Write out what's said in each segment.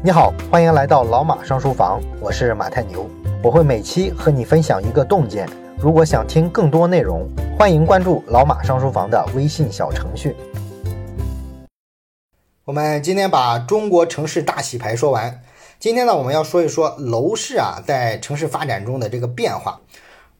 你好，欢迎来到老马上书房，我是马太牛，我会每期和你分享一个洞见。如果想听更多内容，欢迎关注老马上书房的微信小程序。我们今天把中国城市大洗牌说完，今天呢，我们要说一说楼市啊在城市发展中的这个变化。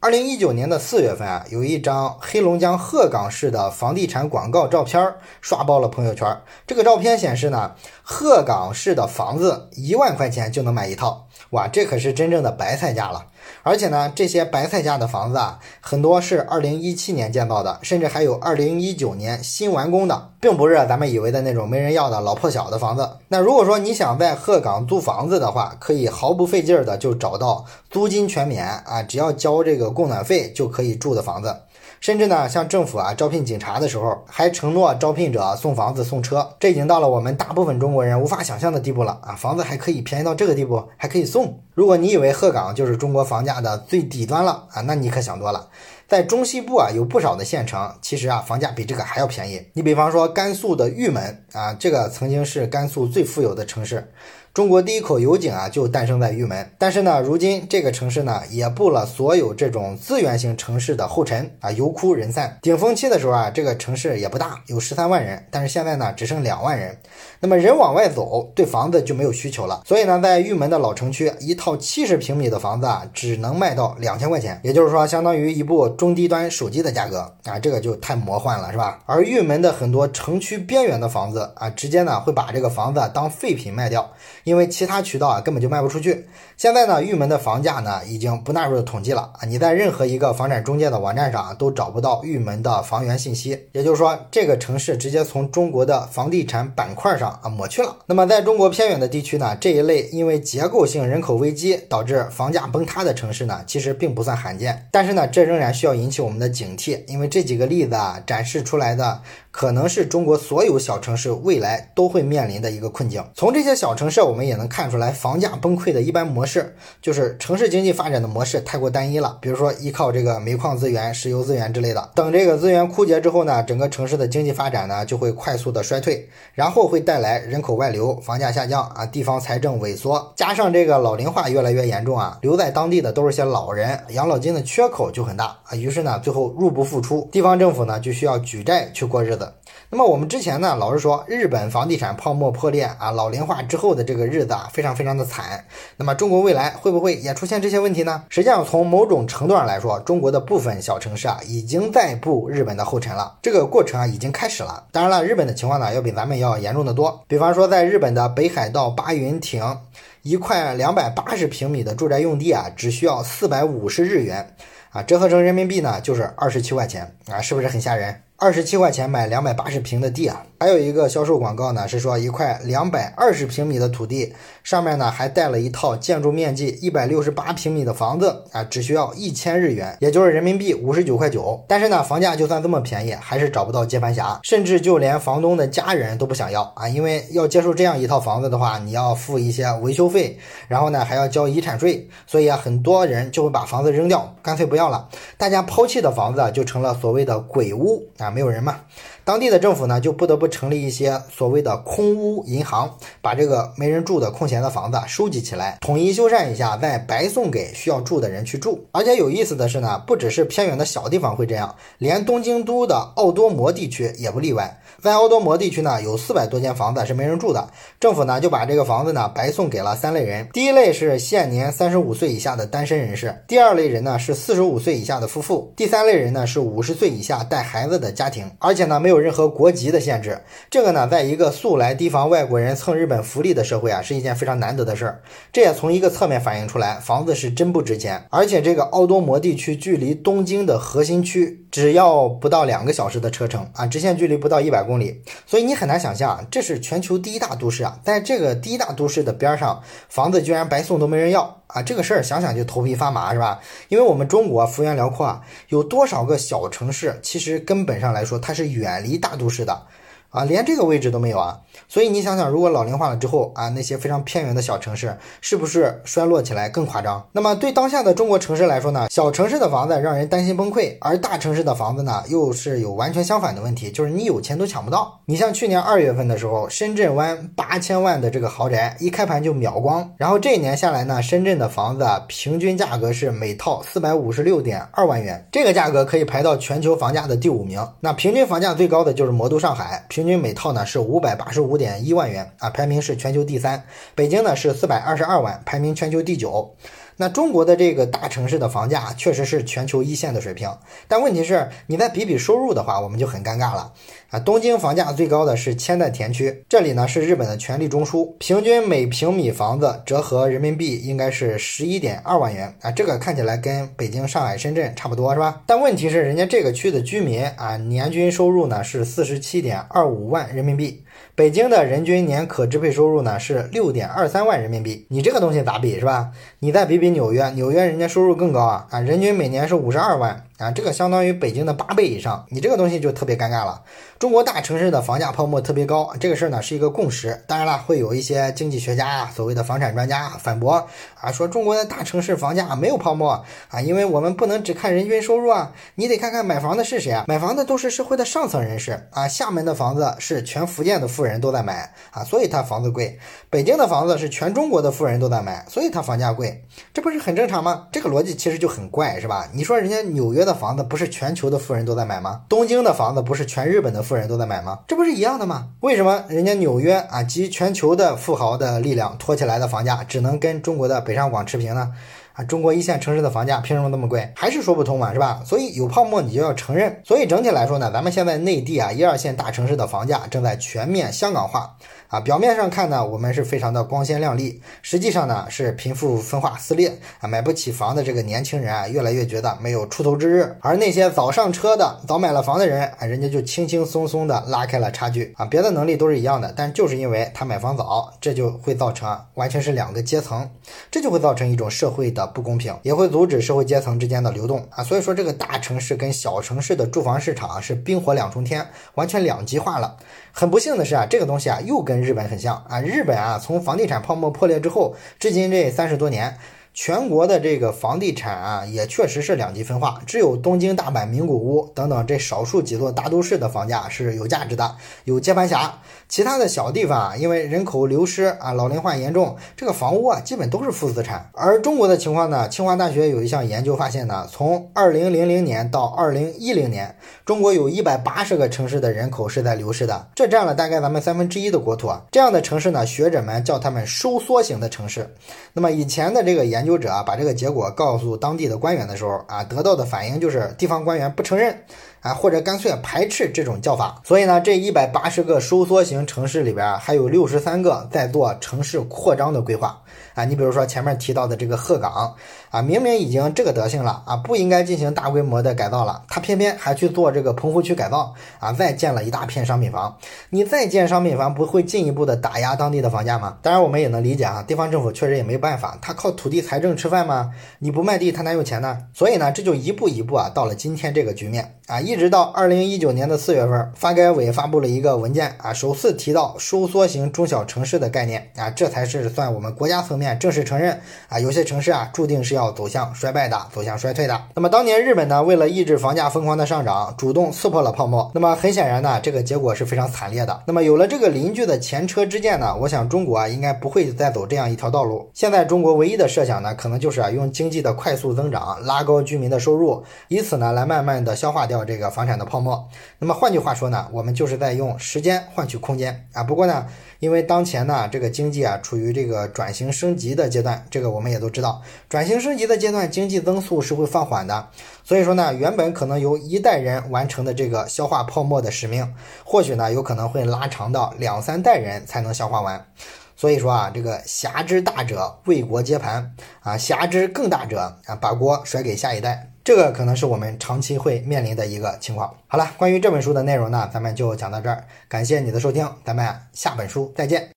二零一九年的四月份啊，有一张黑龙江鹤岗市的房地产广告照片刷爆了朋友圈。这个照片显示呢，鹤岗市的房子一万块钱就能买一套，哇，这可是真正的白菜价了。而且呢，这些白菜价的房子啊，很多是二零一七年建造的，甚至还有二零一九年新完工的，并不是咱们以为的那种没人要的老破小的房子。那如果说你想在鹤岗租房子的话，可以毫不费劲儿的就找到租金全免啊，只要交这个供暖费就可以住的房子。甚至呢，像政府啊招聘警察的时候，还承诺招聘者送房子送车，这已经到了我们大部分中国人无法想象的地步了啊！房子还可以便宜到这个地步，还可以送。如果你以为鹤岗就是中国房价的最底端了啊，那你可想多了。在中西部啊，有不少的县城，其实啊房价比这个还要便宜。你比方说甘肃的玉门啊，这个曾经是甘肃最富有的城市。中国第一口油井啊，就诞生在玉门。但是呢，如今这个城市呢，也步了所有这种资源型城市的后尘啊，油枯人散。顶峰期的时候啊，这个城市也不大，有十三万人。但是现在呢，只剩两万人。那么人往外走，对房子就没有需求了。所以呢，在玉门的老城区，一套七十平米的房子啊，只能卖到两千块钱，也就是说，相当于一部中低端手机的价格啊，这个就太魔幻了，是吧？而玉门的很多城区边缘的房子啊，直接呢会把这个房子当废品卖掉。因为其他渠道啊根本就卖不出去。现在呢，玉门的房价呢已经不纳入统计了啊！你在任何一个房产中介的网站上啊都找不到玉门的房源信息，也就是说，这个城市直接从中国的房地产板块上啊抹去了。那么，在中国偏远的地区呢，这一类因为结构性人口危机导致房价崩塌的城市呢，其实并不算罕见。但是呢，这仍然需要要引起我们的警惕，因为这几个例子啊展示出来的。可能是中国所有小城市未来都会面临的一个困境。从这些小城市，我们也能看出来房价崩溃的一般模式，就是城市经济发展的模式太过单一了。比如说，依靠这个煤矿资源、石油资源之类的。等这个资源枯竭之后呢，整个城市的经济发展呢就会快速的衰退，然后会带来人口外流、房价下降啊，地方财政萎缩，加上这个老龄化越来越严重啊，留在当地的都是些老人，养老金的缺口就很大啊。于是呢，最后入不敷出，地方政府呢就需要举债去过日子。那么我们之前呢，老是说日本房地产泡沫破裂啊，老龄化之后的这个日子啊，非常非常的惨。那么中国未来会不会也出现这些问题呢？实际上，从某种程度上来说，中国的部分小城市啊，已经在步日本的后尘了。这个过程啊，已经开始了。当然了，日本的情况呢，要比咱们要严重的多。比方说，在日本的北海道八云町，一块两百八十平米的住宅用地啊，只需要四百五十日元，啊，折合成人民币呢，就是二十七块钱啊，是不是很吓人？二十七块钱买两百八十平的地啊！还有一个销售广告呢，是说一块两百二十平米的土地上面呢还带了一套建筑面积一百六十八平米的房子啊，只需要一千日元，也就是人民币五十九块九。但是呢，房价就算这么便宜，还是找不到接盘侠，甚至就连房东的家人都不想要啊，因为要接受这样一套房子的话，你要付一些维修费，然后呢还要交遗产税，所以啊，很多人就会把房子扔掉，干脆不要了。大家抛弃的房子就成了所谓的鬼屋啊，没有人嘛。当地的政府呢，就不得不成立一些所谓的空屋银行，把这个没人住的空闲的房子收集起来，统一修缮一下，再白送给需要住的人去住。而且有意思的是呢，不只是偏远的小地方会这样，连东京都的奥多摩地区也不例外。在奥多摩地区呢，有四百多间房子是没人住的，政府呢就把这个房子呢白送给了三类人。第一类是现年三十五岁以下的单身人士，第二类人呢是四十五岁以下的夫妇，第三类人呢是五十岁以下带孩子的家庭，而且呢没有任何国籍的限制。这个呢，在一个素来提防外国人蹭日本福利的社会啊，是一件非常难得的事儿。这也从一个侧面反映出来，房子是真不值钱。而且这个奥多摩地区距离东京的核心区只要不到两个小时的车程啊，直线距离不到一百。公里，所以你很难想象，这是全球第一大都市啊，在这个第一大都市的边上，房子居然白送都没人要啊！这个事儿想想就头皮发麻，是吧？因为我们中国幅员辽阔啊，有多少个小城市，其实根本上来说它是远离大都市的啊，连这个位置都没有啊。所以你想想，如果老龄化了之后啊，那些非常偏远的小城市是不是衰落起来更夸张？那么对当下的中国城市来说呢，小城市的房子让人担心崩溃，而大城市的房子呢，又是有完全相反的问题，就是你有钱都抢不到。你像去年二月份的时候，深圳湾八千万的这个豪宅一开盘就秒光，然后这一年下来呢，深圳的房子平均价格是每套四百五十六点二万元，这个价格可以排到全球房价的第五名。那平均房价最高的就是魔都上海，平均每套呢是五百八十五点一万元啊，排名是全球第三。北京呢是四百二十二万，排名全球第九。那中国的这个大城市的房价确实是全球一线的水平，但问题是，你再比比收入的话，我们就很尴尬了啊。东京房价最高的是千代田区，这里呢是日本的权力中枢，平均每平米房子折合人民币应该是十一点二万元啊，这个看起来跟北京、上海、深圳差不多是吧？但问题是，人家这个区的居民啊，年均收入呢是四十七点二五万人民币。北京的人均年可支配收入呢是六点二三万人民币，你这个东西咋比是吧？你再比比纽约，纽约人家收入更高啊啊，人均每年是五十二万。啊，这个相当于北京的八倍以上，你这个东西就特别尴尬了。中国大城市的房价泡沫特别高，这个事儿呢是一个共识。当然了，会有一些经济学家啊，所谓的房产专家反驳啊，说中国的大城市房价没有泡沫啊，因为我们不能只看人均收入啊，你得看看买房的是谁啊，买房的都是社会的上层人士啊。厦门的房子是全福建的富人都在买啊，所以它房子贵；北京的房子是全中国的富人都在买，所以它房价贵，这不是很正常吗？这个逻辑其实就很怪，是吧？你说人家纽约。的房子不是全球的富人都在买吗？东京的房子不是全日本的富人都在买吗？这不是一样的吗？为什么人家纽约啊集全球的富豪的力量托起来的房价只能跟中国的北上广持平呢？啊，中国一线城市的房价凭什么那么贵？还是说不通嘛，是吧？所以有泡沫你就要承认。所以整体来说呢，咱们现在内地啊一二线大城市的房价正在全面香港化。啊，表面上看呢，我们是非常的光鲜亮丽，实际上呢是贫富分化撕裂啊，买不起房的这个年轻人啊，越来越觉得没有出头之日，而那些早上车的、早买了房的人啊，人家就轻轻松松的拉开了差距。啊，别的能力都是一样的，但就是因为他买房早，这就会造成完全是两个阶层，这就会造成一种社会的不公平，也会阻止社会阶层之间的流动。啊，所以说这个大城市跟小城市的住房市场啊是冰火两重天，完全两极化了。很不幸的是啊，这个东西啊又跟日本很像啊。日本啊从房地产泡沫破裂之后，至今这三十多年。全国的这个房地产啊，也确实是两极分化，只有东京、大阪、名古屋等等这少数几座大都市的房价是有价值的，有接盘侠。其他的小地方啊，因为人口流失啊，老龄化严重，这个房屋啊，基本都是负资产。而中国的情况呢，清华大学有一项研究发现呢，从二零零零年到二零一零年，中国有一百八十个城市的人口是在流失的，这占了大概咱们三分之一的国土啊。这样的城市呢，学者们叫他们收缩型的城市。那么以前的这个研究。者啊，把这个结果告诉当地的官员的时候啊，得到的反应就是地方官员不承认。啊，或者干脆排斥这种叫法。所以呢，这一百八十个收缩型城市里边，还有六十三个在做城市扩张的规划。啊，你比如说前面提到的这个鹤岗啊，明明已经这个德行了啊，不应该进行大规模的改造了，他偏偏还去做这个棚户区改造啊，再建了一大片商品房。你再建商品房，不会进一步的打压当地的房价吗？当然，我们也能理解啊，地方政府确实也没办法，他靠土地财政吃饭吗？你不卖地，他哪有钱呢？所以呢，这就一步一步啊，到了今天这个局面啊，一直到二零一九年的四月份，发改委发布了一个文件啊，首次提到收缩型中小城市的概念啊，这才是算我们国家层面。正式承认啊，有些城市啊注定是要走向衰败的，走向衰退的。那么当年日本呢，为了抑制房价疯狂的上涨，主动刺破了泡沫。那么很显然呢，这个结果是非常惨烈的。那么有了这个邻居的前车之鉴呢，我想中国啊应该不会再走这样一条道路。现在中国唯一的设想呢，可能就是啊用经济的快速增长拉高居民的收入，以此呢来慢慢的消化掉这这个房产的泡沫。那么换句话说呢，我们就是在用时间换取空间啊。不过呢。因为当前呢，这个经济啊处于这个转型升级的阶段，这个我们也都知道，转型升级的阶段，经济增速是会放缓的。所以说呢，原本可能由一代人完成的这个消化泡沫的使命，或许呢有可能会拉长到两三代人才能消化完。所以说啊，这个侠之大者为国接盘啊，侠之更大者啊，把锅甩给下一代。这个可能是我们长期会面临的一个情况。好了，关于这本书的内容呢，咱们就讲到这儿。感谢你的收听，咱们下本书再见。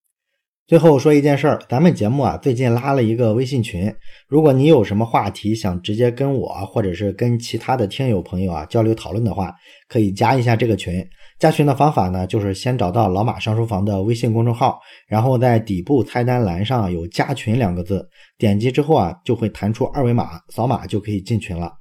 最后说一件事儿，咱们节目啊最近拉了一个微信群，如果你有什么话题想直接跟我或者是跟其他的听友朋友啊交流讨论的话，可以加一下这个群。加群的方法呢，就是先找到老马上书房的微信公众号，然后在底部菜单栏上有加群两个字，点击之后啊就会弹出二维码，扫码就可以进群了。